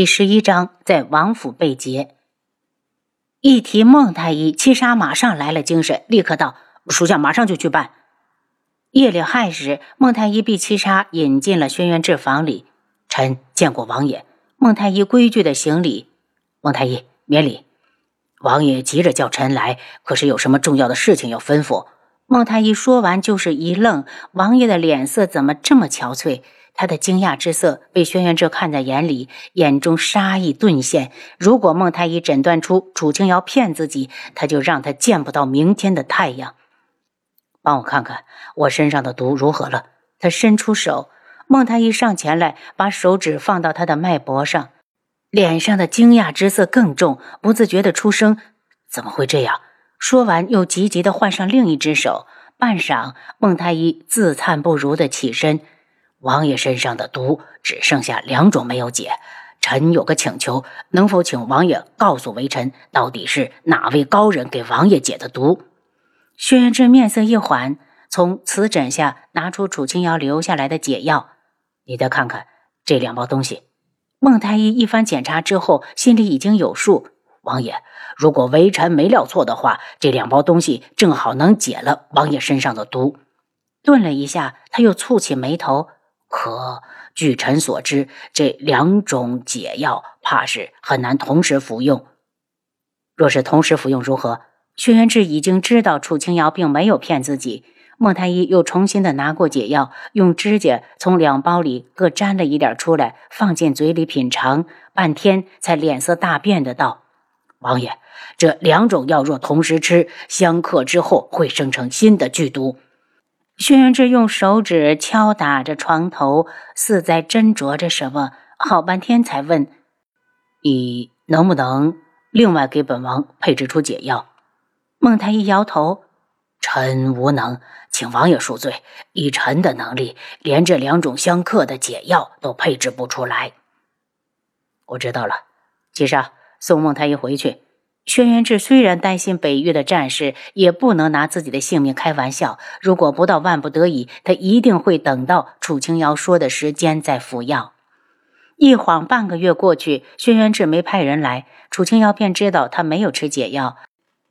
第十一章在王府被劫。一提孟太医，七杀马上来了精神，立刻道：“属下马上就去办。”夜里亥时，孟太医被七杀引进了轩辕志房里。臣见过王爷。孟太医规矩的行礼。孟太医免礼。王爷急着叫臣来，可是有什么重要的事情要吩咐？孟太医说完就是一愣，王爷的脸色怎么这么憔悴？他的惊讶之色被轩辕志看在眼里，眼中杀意顿现。如果孟太医诊断出楚清瑶骗自己，他就让他见不到明天的太阳。帮我看看我身上的毒如何了。他伸出手，孟太医上前来，把手指放到他的脉搏上，脸上的惊讶之色更重，不自觉的出声：“怎么会这样？”说完，又急急的换上另一只手。半晌，孟太医自叹不如的起身。王爷身上的毒只剩下两种没有解，臣有个请求，能否请王爷告诉微臣，到底是哪位高人给王爷解的毒？轩辕志面色一缓，从瓷枕下拿出楚清瑶留下来的解药，你再看看这两包东西。孟太医一番检查之后，心里已经有数。王爷，如果微臣没料错的话，这两包东西正好能解了王爷身上的毒。顿了一下，他又蹙起眉头。可据臣所知，这两种解药怕是很难同时服用。若是同时服用如何？轩辕志已经知道楚清瑶并没有骗自己。莫太医又重新的拿过解药，用指甲从两包里各沾了一点出来，放进嘴里品尝，半天才脸色大变的道：“王爷，这两种药若同时吃，相克之后会生成新的剧毒。”轩辕志用手指敲打着床头，似在斟酌着什么，好半天才问：“你能不能另外给本王配置出解药？”孟太医摇头：“臣无能，请王爷恕罪。以臣的能力，连这两种相克的解药都配置不出来。”我知道了，七杀宋孟他一回去。轩辕志虽然担心北域的战事，也不能拿自己的性命开玩笑。如果不到万不得已，他一定会等到楚清瑶说的时间再服药。一晃半个月过去，轩辕志没派人来，楚清瑶便知道他没有吃解药。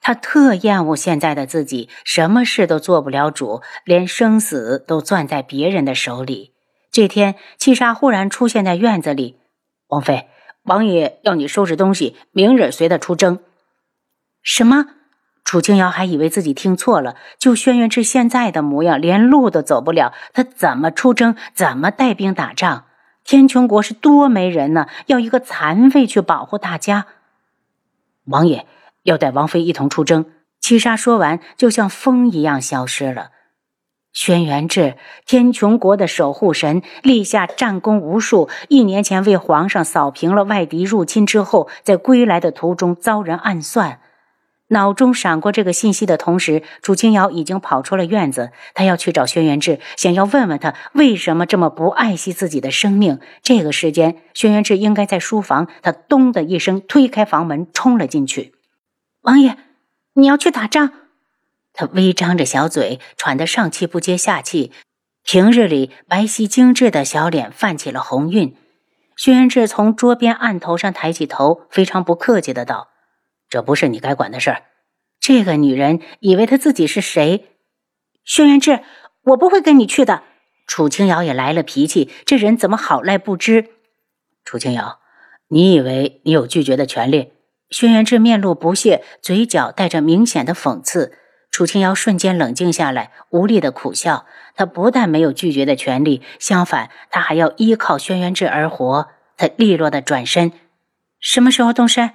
他特厌恶现在的自己，什么事都做不了主，连生死都攥在别人的手里。这天，七杀忽然出现在院子里：“王妃，王爷要你收拾东西，明日随他出征。”什么？楚清瑶还以为自己听错了。就轩辕志现在的模样，连路都走不了，他怎么出征？怎么带兵打仗？天穹国是多没人呢，要一个残废去保护大家。王爷要带王妃一同出征。七杀说完，就像风一样消失了。轩辕志，天穹国的守护神，立下战功无数。一年前为皇上扫平了外敌入侵之后，在归来的途中遭人暗算。脑中闪过这个信息的同时，楚清瑶已经跑出了院子。他要去找轩辕志，想要问问他为什么这么不爱惜自己的生命。这个时间，轩辕志应该在书房。他咚的一声推开房门，冲了进去。王爷，你要去打仗？他微张着小嘴，喘得上气不接下气。平日里白皙精致的小脸泛起了红晕。轩辕志从桌边案头上抬起头，非常不客气的道。这不是你该管的事儿。这个女人以为她自己是谁？轩辕志，我不会跟你去的。楚清瑶也来了脾气，这人怎么好赖不知？楚清瑶，你以为你有拒绝的权利？轩辕志面露不屑，嘴角带着明显的讽刺。楚清瑶瞬间冷静下来，无力的苦笑。他不但没有拒绝的权利，相反，他还要依靠轩辕志而活。他利落的转身，什么时候动身？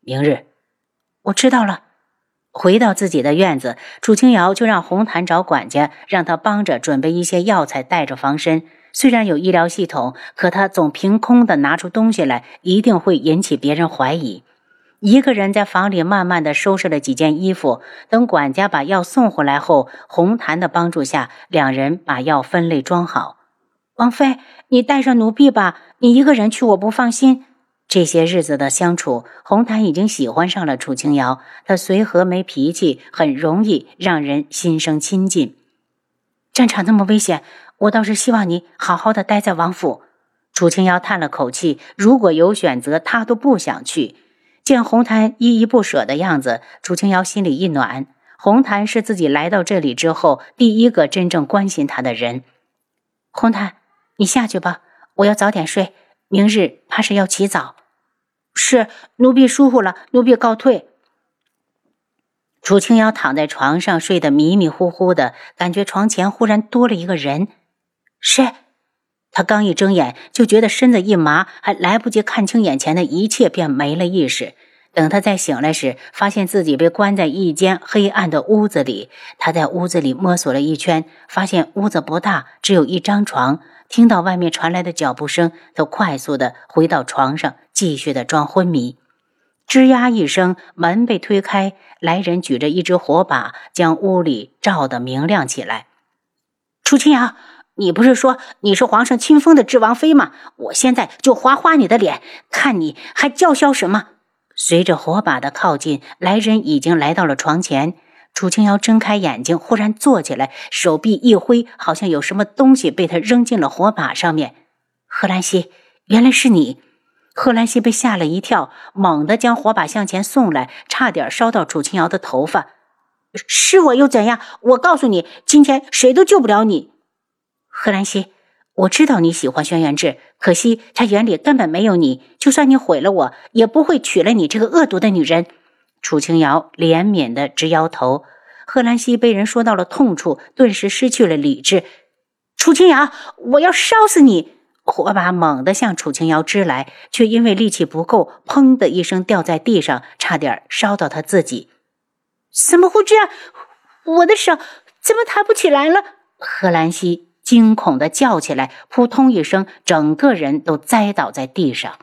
明日，我知道了。回到自己的院子，楚清瑶就让红檀找管家，让他帮着准备一些药材，带着防身。虽然有医疗系统，可他总凭空的拿出东西来，一定会引起别人怀疑。一个人在房里慢慢的收拾了几件衣服，等管家把药送回来后，红檀的帮助下，两人把药分类装好。王妃，你带上奴婢吧，你一个人去我不放心。这些日子的相处，红檀已经喜欢上了楚清瑶。她随和没脾气，很容易让人心生亲近。战场那么危险，我倒是希望你好好的待在王府。楚清瑶叹了口气，如果有选择，他都不想去。见红檀依依不舍的样子，楚清瑶心里一暖。红檀是自己来到这里之后第一个真正关心他的人。红檀，你下去吧，我要早点睡，明日怕是要起早。是，奴婢疏忽了，奴婢告退。楚清瑶躺在床上，睡得迷迷糊糊的，感觉床前忽然多了一个人。谁？他刚一睁眼，就觉得身子一麻，还来不及看清眼前的一切，便没了意识。等他再醒来时，发现自己被关在一间黑暗的屋子里。他在屋子里摸索了一圈，发现屋子不大，只有一张床。听到外面传来的脚步声，他快速的回到床上，继续的装昏迷。吱呀一声，门被推开，来人举着一只火把，将屋里照得明亮起来。楚清瑶。你不是说你是皇上亲封的智王妃吗？我现在就划花你的脸，看你还叫嚣什么！随着火把的靠近，来人已经来到了床前。楚清瑶睁开眼睛，忽然坐起来，手臂一挥，好像有什么东西被他扔进了火把上面。贺兰溪，原来是你！贺兰溪被吓了一跳，猛地将火把向前送来，差点烧到楚清瑶的头发。是我又怎样？我告诉你，今天谁都救不了你。贺兰溪，我知道你喜欢轩辕志，可惜他眼里根本没有你。就算你毁了我，也不会娶了你这个恶毒的女人。楚清瑶怜悯的直摇头。贺兰溪被人说到了痛处，顿时失去了理智。楚清瑶，我要烧死你！火把猛地向楚清瑶支来，却因为力气不够，砰的一声掉在地上，差点烧到他自己。怎么会这样？我的手怎么抬不起来了？贺兰溪。惊恐的叫起来，扑通一声，整个人都栽倒在地上。